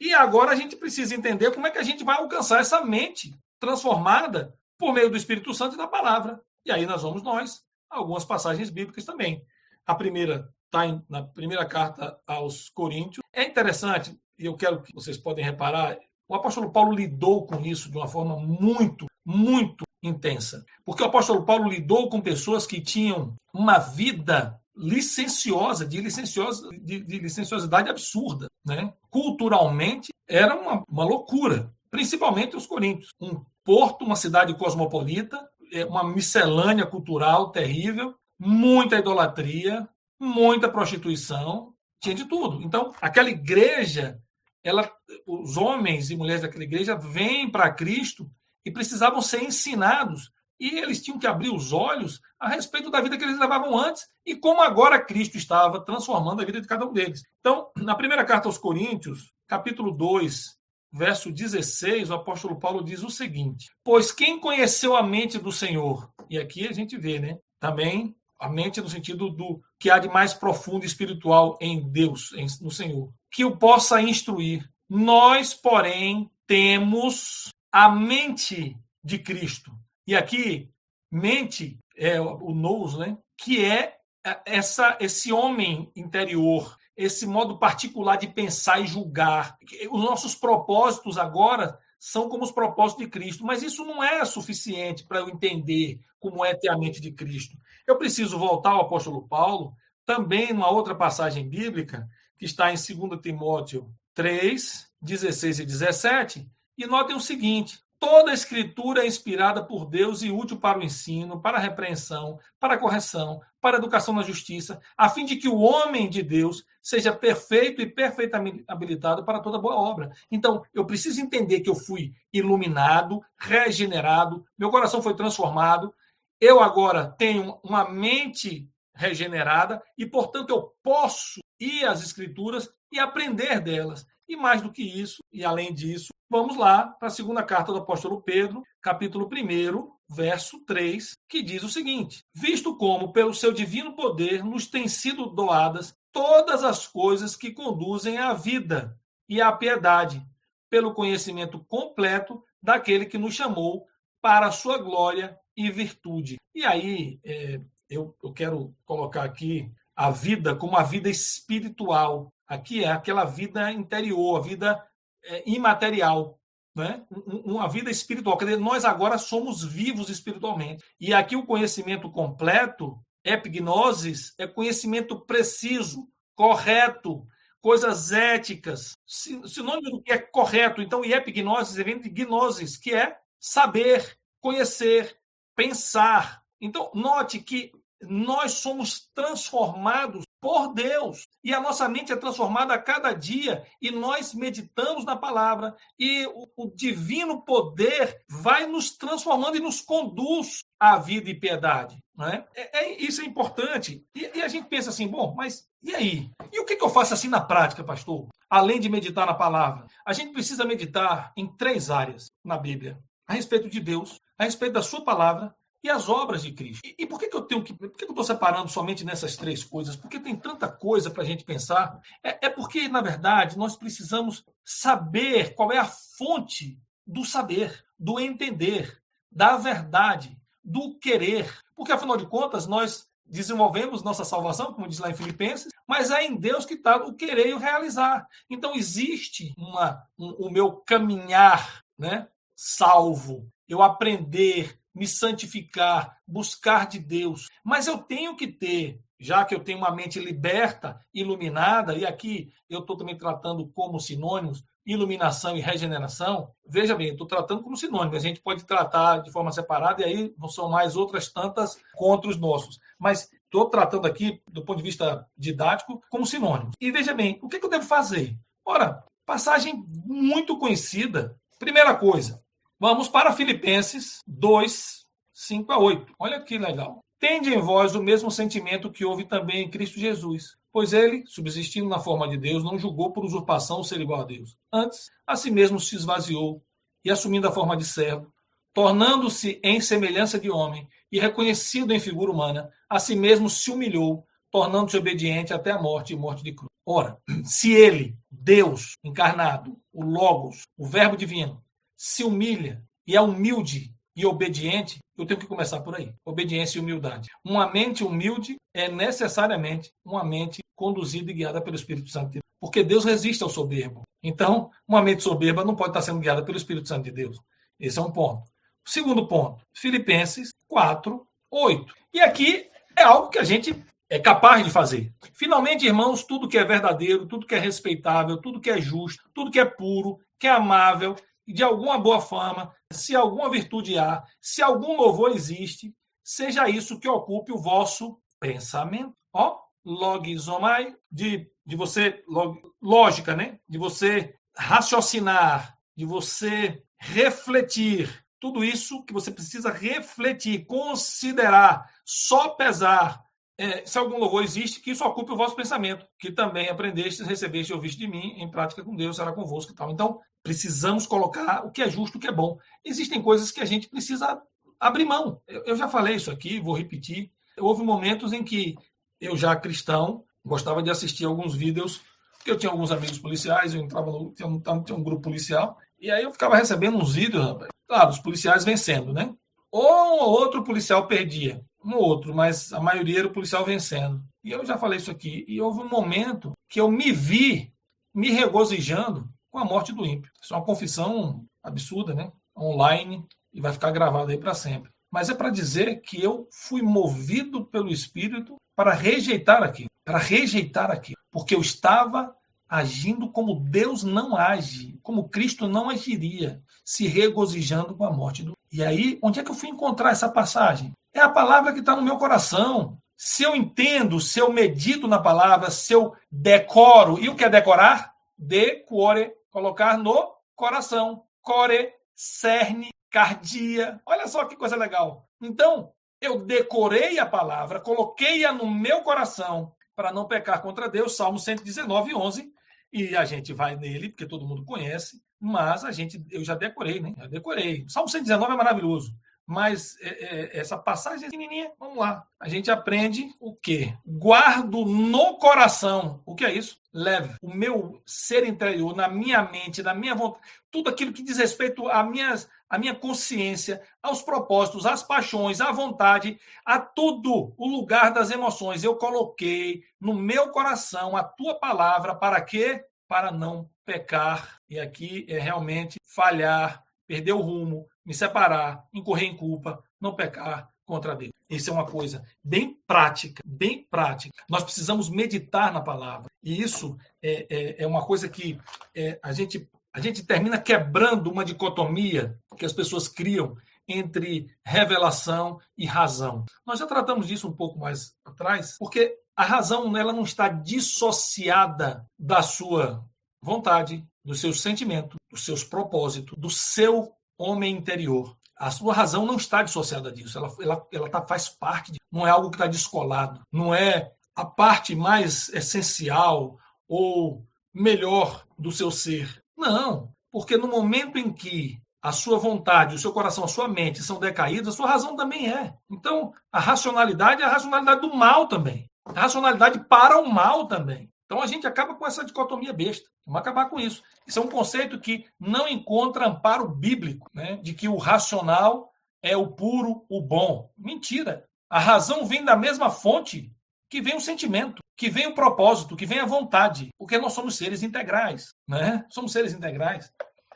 E agora a gente precisa entender como é que a gente vai alcançar essa mente transformada por meio do Espírito Santo e da palavra. E aí nós vamos nós, algumas passagens bíblicas também. A primeira está na primeira carta aos Coríntios. É interessante, e eu quero que vocês podem reparar, o apóstolo Paulo lidou com isso de uma forma muito, muito intensa. Porque o apóstolo Paulo lidou com pessoas que tinham uma vida licenciosa, de, licenciosa, de, de licenciosidade absurda. Né? Culturalmente, era uma, uma loucura, principalmente os coríntios. Um porto, uma cidade cosmopolita, é, uma miscelânea cultural terrível, muita idolatria, muita prostituição, tinha de tudo. Então, aquela igreja, ela, os homens e mulheres daquela igreja vêm para Cristo e precisavam ser ensinados e eles tinham que abrir os olhos a respeito da vida que eles levavam antes e como agora Cristo estava transformando a vida de cada um deles. Então, na primeira carta aos Coríntios, capítulo 2, verso 16, o apóstolo Paulo diz o seguinte: Pois quem conheceu a mente do Senhor? E aqui a gente vê, né? Também a mente no sentido do que há de mais profundo espiritual em Deus, no Senhor, que o possa instruir. Nós, porém, temos a mente de Cristo. E aqui, mente é o nous, né? Que é essa esse homem interior, esse modo particular de pensar e julgar. Os nossos propósitos agora são como os propósitos de Cristo, mas isso não é suficiente para eu entender como é ter a mente de Cristo. Eu preciso voltar ao apóstolo Paulo, também numa outra passagem bíblica, que está em 2 Timóteo 3, 16 e 17, e notem o seguinte: toda a escritura é inspirada por Deus e útil para o ensino, para a repreensão, para a correção, para a educação na justiça, a fim de que o homem de Deus seja perfeito e perfeitamente habilitado para toda boa obra. Então, eu preciso entender que eu fui iluminado, regenerado, meu coração foi transformado, eu agora tenho uma mente regenerada e, portanto, eu posso ir às escrituras e aprender delas. E mais do que isso, e além disso, vamos lá para a segunda carta do apóstolo Pedro, capítulo 1, verso 3, que diz o seguinte: Visto como, pelo seu divino poder, nos têm sido doadas todas as coisas que conduzem à vida e à piedade, pelo conhecimento completo daquele que nos chamou para a sua glória e virtude. E aí, é, eu, eu quero colocar aqui a vida como a vida espiritual. Aqui é aquela vida interior, a vida é, imaterial, né? uma vida espiritual. Quer dizer, nós agora somos vivos espiritualmente. E aqui o conhecimento completo, epignosis, é conhecimento preciso, correto, coisas éticas, sinônimo do que é correto. Então, e epignosis vem de gnosis, que é saber, conhecer, pensar. Então, note que nós somos transformados por Deus. E a nossa mente é transformada a cada dia. E nós meditamos na palavra. E o, o divino poder vai nos transformando e nos conduz à vida e piedade. Né? É, é, isso é importante. E, e, a gente pensa assim: bom, mas e aí? E o que, que eu faço assim na prática, pastor? Além de meditar na palavra, a gente precisa meditar em três áreas na Bíblia: a respeito de Deus, a respeito da Sua palavra e as obras de Cristo. E, e por que, que eu tenho que. Por que, que eu estou separando somente nessas três coisas? Porque tem tanta coisa para a gente pensar. É, é porque, na verdade, nós precisamos saber qual é a fonte do saber, do entender, da verdade, do querer. Porque, afinal de contas, nós desenvolvemos nossa salvação, como diz lá em Filipenses, mas é em Deus que está o querer e o realizar. Então, existe uma, um, o meu caminhar né, salvo, eu aprender, me santificar, buscar de Deus. Mas eu tenho que ter, já que eu tenho uma mente liberta, iluminada, e aqui eu estou também tratando como sinônimos, iluminação e regeneração. Veja bem, estou tratando como sinônimos. A gente pode tratar de forma separada, e aí não são mais outras tantas contra os nossos. Mas estou tratando aqui, do ponto de vista didático, como sinônimos. E veja bem, o que, que eu devo fazer? Ora, passagem muito conhecida. Primeira coisa, Vamos para Filipenses 2, 5 a 8. Olha que legal. Tende em vós o mesmo sentimento que houve também em Cristo Jesus. Pois ele, subsistindo na forma de Deus, não julgou por usurpação ser igual a Deus. Antes, a si mesmo se esvaziou e, assumindo a forma de servo, tornando-se em semelhança de homem e reconhecido em figura humana, a si mesmo se humilhou, tornando-se obediente até a morte e morte de cruz. Ora, se ele, Deus encarnado, o Logos, o Verbo divino, se humilha e é humilde e obediente, eu tenho que começar por aí. Obediência e humildade. Uma mente humilde é necessariamente uma mente conduzida e guiada pelo Espírito Santo de Deus. Porque Deus resiste ao soberbo. Então, uma mente soberba não pode estar sendo guiada pelo Espírito Santo de Deus. Esse é um ponto. Segundo ponto, Filipenses 4, 8. E aqui é algo que a gente é capaz de fazer. Finalmente, irmãos, tudo que é verdadeiro, tudo que é respeitável, tudo que é justo, tudo que é puro, que é amável, de alguma boa fama, se alguma virtude há, se algum louvor existe, seja isso que ocupe o vosso pensamento. Ó, logizomai, de, de você, log, lógica, né? De você raciocinar, de você refletir. Tudo isso que você precisa refletir, considerar, só pesar. É, se algum louvor existe, que isso ocupe o vosso pensamento, que também aprendestes, recebeste e ouviste de mim, em prática com Deus, será convosco e tal. Então, Precisamos colocar o que é justo, o que é bom. Existem coisas que a gente precisa abrir mão. Eu, já falei isso aqui, vou repetir. Houve momentos em que eu, já cristão, gostava de assistir alguns vídeos, porque eu tinha alguns amigos policiais, eu entrava no. Tinha um, tinha um grupo policial, e aí eu ficava recebendo uns vídeos, rapaz. Claro, os policiais vencendo, né? Ou ou outro policial perdia, um ou outro, mas a maioria era o policial vencendo. E eu já falei isso aqui. E houve um momento que eu me vi me regozijando com a morte do ímpio. Isso é uma confissão absurda, né? Online e vai ficar gravado aí para sempre. Mas é para dizer que eu fui movido pelo Espírito para rejeitar aquilo, para rejeitar aquilo, porque eu estava agindo como Deus não age, como Cristo não agiria, se regozijando com a morte do. E aí, onde é que eu fui encontrar essa passagem? É a palavra que está no meu coração. Se eu entendo, se eu medito na palavra, se eu decoro, e o que é decorar? Decore, colocar no coração. Core, cerne, cardia. Olha só que coisa legal. Então, eu decorei a palavra, coloquei-a no meu coração para não pecar contra Deus. Salmo 119, 11. E a gente vai nele, porque todo mundo conhece, mas a gente, eu já decorei, né? Já decorei. Salmo 119 é maravilhoso. Mas é, é, essa passagem pequenininha, vamos lá. A gente aprende o quê? Guardo no coração. O que é isso? Leve o meu ser interior, na minha mente, na minha vontade, tudo aquilo que diz respeito à minha, à minha consciência, aos propósitos, às paixões, à vontade, a tudo, o lugar das emoções. Eu coloquei no meu coração a tua palavra para quê? Para não pecar. E aqui é realmente falhar, perder o rumo, me separar, incorrer em culpa, não pecar contra Deus. Isso é uma coisa bem prática, bem prática. Nós precisamos meditar na palavra. E isso é, é, é uma coisa que é, a, gente, a gente termina quebrando uma dicotomia que as pessoas criam entre revelação e razão. Nós já tratamos disso um pouco mais atrás, porque a razão ela não está dissociada da sua vontade, do seu sentimento, dos seus propósitos, do seu homem interior. A sua razão não está dissociada disso, ela, ela, ela tá, faz parte, de, não é algo que está descolado, não é a parte mais essencial ou melhor do seu ser. Não, porque no momento em que a sua vontade, o seu coração, a sua mente são decaídos, a sua razão também é. Então, a racionalidade é a racionalidade do mal também. A racionalidade para o mal também. Então a gente acaba com essa dicotomia besta. Vamos acabar com isso. Isso é um conceito que não encontra amparo bíblico, né? de que o racional é o puro, o bom. Mentira. A razão vem da mesma fonte que vem o sentimento, que vem o propósito, que vem a vontade, porque nós somos seres integrais, né? Somos seres integrais.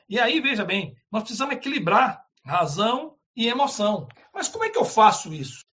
E aí, veja bem, nós precisamos equilibrar razão e emoção. Mas como é que eu faço isso?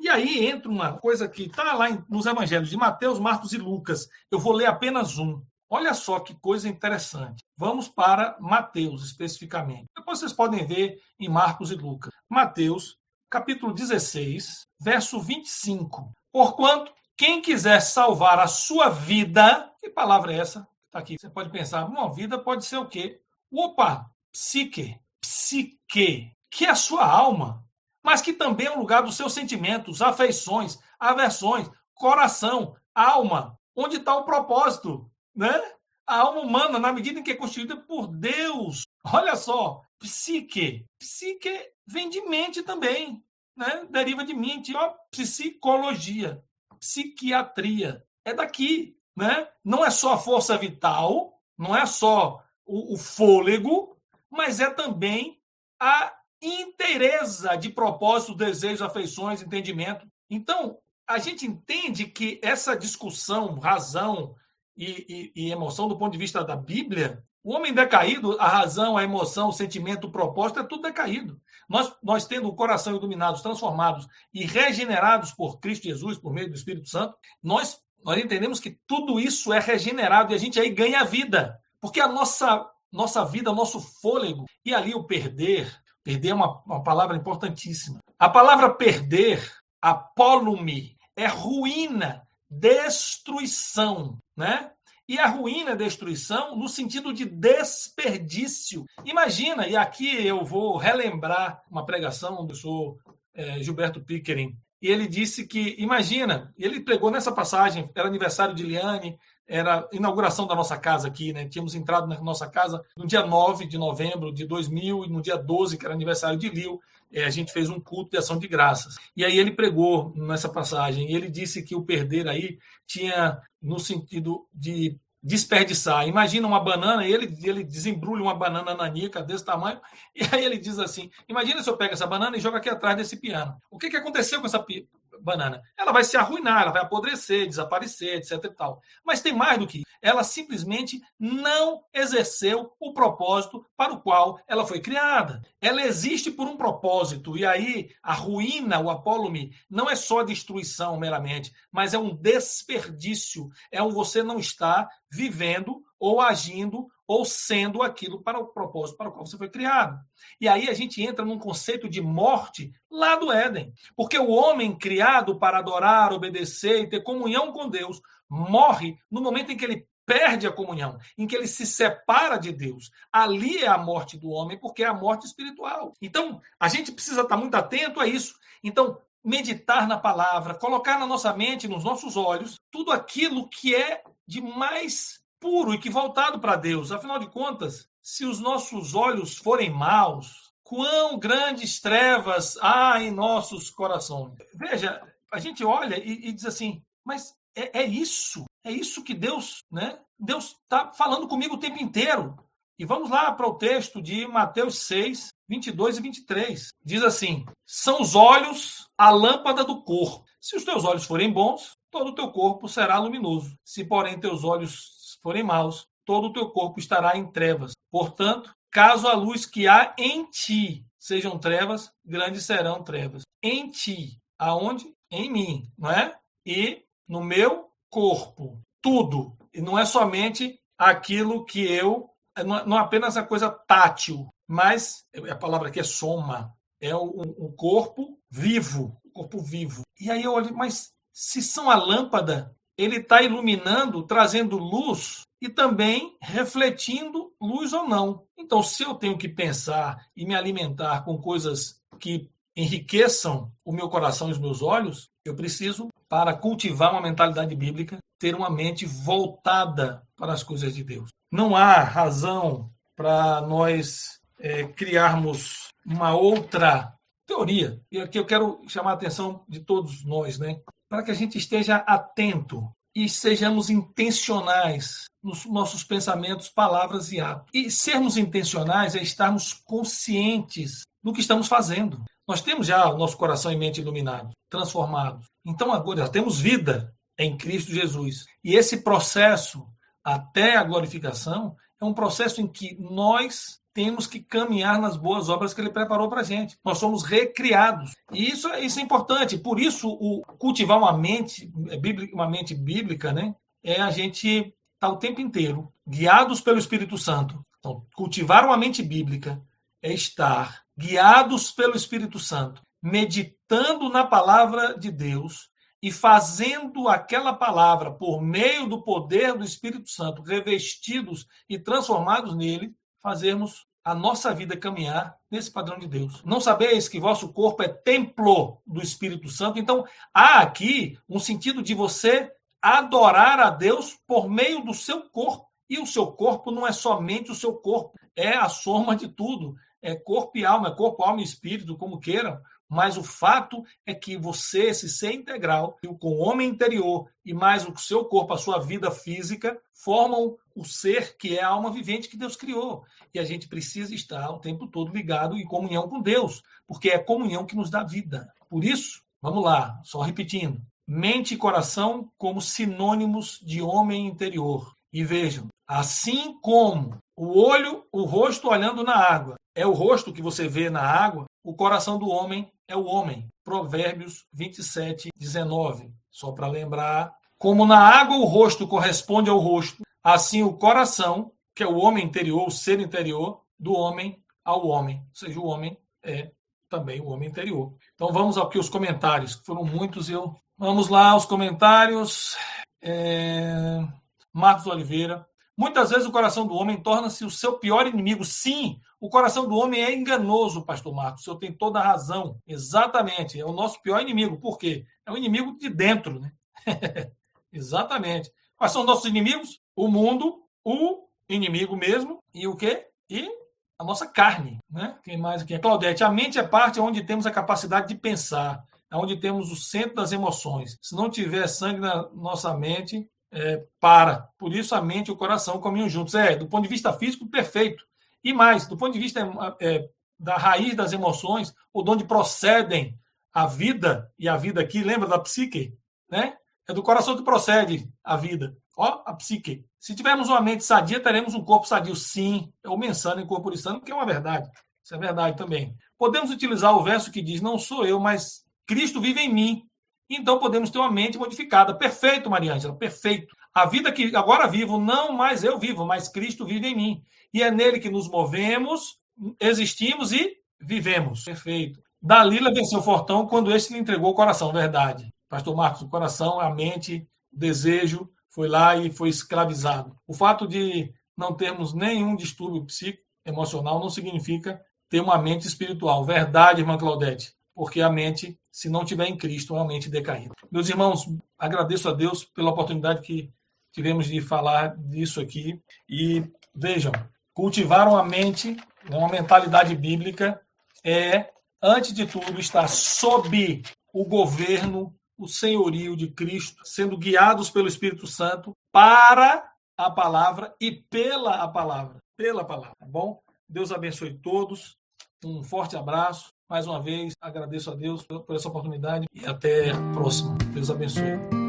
E aí entra uma coisa que está lá nos evangelhos de Mateus, Marcos e Lucas. Eu vou ler apenas um. Olha só que coisa interessante. Vamos para Mateus especificamente. Depois vocês podem ver em Marcos e Lucas. Mateus, capítulo 16, verso 25. Porquanto, quem quiser salvar a sua vida, que palavra é essa? Está aqui. Você pode pensar, uma vida pode ser o quê? Opa, psique, psique, que é a sua alma mas que também é um lugar dos seus sentimentos, afeições, aversões, coração, alma, onde está o propósito, né? A alma humana, na medida em que é constituída por Deus. Olha só, psique. Psique vem de mente também, né? Deriva de mente, ó, psicologia, psiquiatria. É daqui, né? Não é só a força vital, não é só o, o fôlego, mas é também a inteireza de propósito, desejo, afeições, entendimento. Então, a gente entende que essa discussão, razão e, e, e, emoção, do ponto de vista da Bíblia, o homem decaído, a razão, a emoção, o sentimento, o propósito, é tudo decaído. Nós, nós tendo o coração iluminados, transformados e regenerados por Cristo Jesus, por meio do Espírito Santo, nós, nós entendemos que tudo isso é regenerado e a gente aí ganha vida. Porque a nossa, nossa vida, nosso fôlego, e ali o perder, Perder é uma, uma palavra importantíssima. A palavra perder, apolume, é ruína, destruição, né? E a ruína, destruição, no sentido de desperdício. Imagina, e aqui eu vou relembrar uma pregação do professor é, Gilberto Pickering, e ele disse que, imagina, ele pregou nessa passagem, era aniversário de Liane, era a inauguração da nossa casa aqui, né? Tínhamos entrado na nossa casa no dia 9 de novembro de 2000 e no dia 12, que era aniversário de Lio, eh, a gente fez um culto de ação de graças. E aí ele pregou nessa passagem, e ele disse que o perder aí tinha no sentido de desperdiçar. Imagina uma banana, ele, ele desembrulha uma banana nanica desse tamanho, e aí ele diz assim: Imagina se eu pego essa banana e jogo aqui atrás desse piano. O que, que aconteceu com essa banana? Ela vai se arruinar, ela vai apodrecer, desaparecer, etc. E tal. Mas tem mais do que isso. Ela simplesmente não exerceu o propósito para o qual ela foi criada. Ela existe por um propósito. E aí a ruína, o apólume, não é só destruição meramente, mas é um desperdício. É um você não estar vivendo ou agindo ou sendo aquilo para o propósito para o qual você foi criado. E aí a gente entra num conceito de morte lá do Éden. Porque o homem criado para adorar, obedecer e ter comunhão com Deus morre no momento em que ele perde a comunhão, em que ele se separa de Deus. Ali é a morte do homem, porque é a morte espiritual. Então, a gente precisa estar muito atento a isso. Então, meditar na palavra, colocar na nossa mente, nos nossos olhos, tudo aquilo que é de mais puro e que voltado para Deus. Afinal de contas, se os nossos olhos forem maus, quão grandes trevas há em nossos corações. Veja, a gente olha e, e diz assim, mas é, é, isso, é isso que Deus, né? Deus está falando comigo o tempo inteiro. E vamos lá para o texto de Mateus 6, 22 e 23. Diz assim: São os olhos a lâmpada do corpo. Se os teus olhos forem bons, todo o teu corpo será luminoso. Se, porém, teus olhos forem maus, todo o teu corpo estará em trevas. Portanto, caso a luz que há em ti sejam trevas, grandes serão trevas. Em ti, aonde? Em mim, não é? E no meu corpo, tudo. E não é somente aquilo que eu, não é apenas a coisa tátil, mas a palavra aqui é soma, é o corpo vivo, o corpo vivo. E aí eu olho, mas se são a lâmpada ele está iluminando, trazendo luz e também refletindo luz ou não. Então, se eu tenho que pensar e me alimentar com coisas que enriqueçam o meu coração e os meus olhos, eu preciso, para cultivar uma mentalidade bíblica, ter uma mente voltada para as coisas de Deus. Não há razão para nós é, criarmos uma outra teoria. E aqui eu quero chamar a atenção de todos nós, né? Para que a gente esteja atento e sejamos intencionais nos nossos pensamentos, palavras e atos. E sermos intencionais é estarmos conscientes do que estamos fazendo. Nós temos já o nosso coração e mente iluminados, transformados. Então agora já temos vida em Cristo Jesus. E esse processo até a glorificação é um processo em que nós temos que caminhar nas boas obras que ele preparou para a gente. Nós somos recriados. E isso, é, isso é importante. Por isso, o cultivar uma mente, é, uma mente bíblica, né, é a gente estar tá o tempo inteiro guiados pelo Espírito Santo. Então, cultivar uma mente bíblica é estar guiados pelo Espírito Santo, meditando na palavra de Deus e fazendo aquela palavra por meio do poder do Espírito Santo, revestidos e transformados nele, fazermos a nossa vida caminhar nesse padrão de Deus. Não sabeis que vosso corpo é templo do Espírito Santo? Então, há aqui um sentido de você adorar a Deus por meio do seu corpo. E o seu corpo não é somente o seu corpo, é a soma de tudo. É corpo e alma, é corpo, alma e espírito, como queiram. Mas o fato é que você, esse ser integral, com o homem interior e mais o seu corpo, a sua vida física, formam o ser que é a alma vivente que Deus criou. E a gente precisa estar o tempo todo ligado em comunhão com Deus, porque é a comunhão que nos dá vida. Por isso, vamos lá, só repetindo: mente e coração como sinônimos de homem interior. E vejam, assim como o olho, o rosto olhando na água, é o rosto que você vê na água, o coração do homem é o homem. Provérbios 27, 19. Só para lembrar. Como na água o rosto corresponde ao rosto, assim o coração, que é o homem interior, o ser interior, do homem ao homem. Ou seja, o homem é também o homem interior. Então vamos aqui os comentários, que foram muitos. Eu Vamos lá, os comentários. É... Marcos Oliveira. Muitas vezes o coração do homem torna-se o seu pior inimigo. Sim, o coração do homem é enganoso, pastor Marcos. O senhor tem toda a razão. Exatamente. É o nosso pior inimigo. Por quê? É o inimigo de dentro, né? Exatamente. Quais são nossos inimigos? O mundo, o inimigo mesmo e o quê? E a nossa carne, né? Quem mais aqui? Claudete, a mente é parte onde temos a capacidade de pensar, é onde temos o centro das emoções. Se não tiver sangue na nossa mente, é, para. Por isso a mente e o coração caminham juntos. É, do ponto de vista físico, perfeito. E mais, do ponto de vista é, da raiz das emoções, ou de onde procedem a vida, e a vida aqui, lembra da psique? Né? É do coração que procede a vida. Ó, a psique. Se tivermos uma mente sadia, teremos um corpo sadio, sim. É o mensano incorporizando, que é uma verdade. Isso é verdade também. Podemos utilizar o verso que diz: Não sou eu, mas Cristo vive em mim. Então podemos ter uma mente modificada. Perfeito, Maria Ângela, perfeito. A vida que agora vivo, não mais eu vivo, mas Cristo vive em mim. E é nele que nos movemos, existimos e vivemos. Perfeito. Dalila venceu o Fortão quando este lhe entregou o coração, verdade. Pastor Marcos, o coração, a mente, o desejo, foi lá e foi escravizado. O fato de não termos nenhum distúrbio psíquico, emocional, não significa ter uma mente espiritual. Verdade, irmã Claudete, porque a mente, se não tiver em Cristo, é uma mente decaída. Meus irmãos, agradeço a Deus pela oportunidade que tivemos de falar disso aqui. E vejam, cultivar uma mente, uma mentalidade bíblica, é, antes de tudo, estar sob o governo, o senhorio de Cristo, sendo guiados pelo Espírito Santo para a palavra e pela a palavra. Pela palavra, tá bom? Deus abençoe todos. Um forte abraço. Mais uma vez, agradeço a Deus por essa oportunidade e até a próxima. Deus abençoe.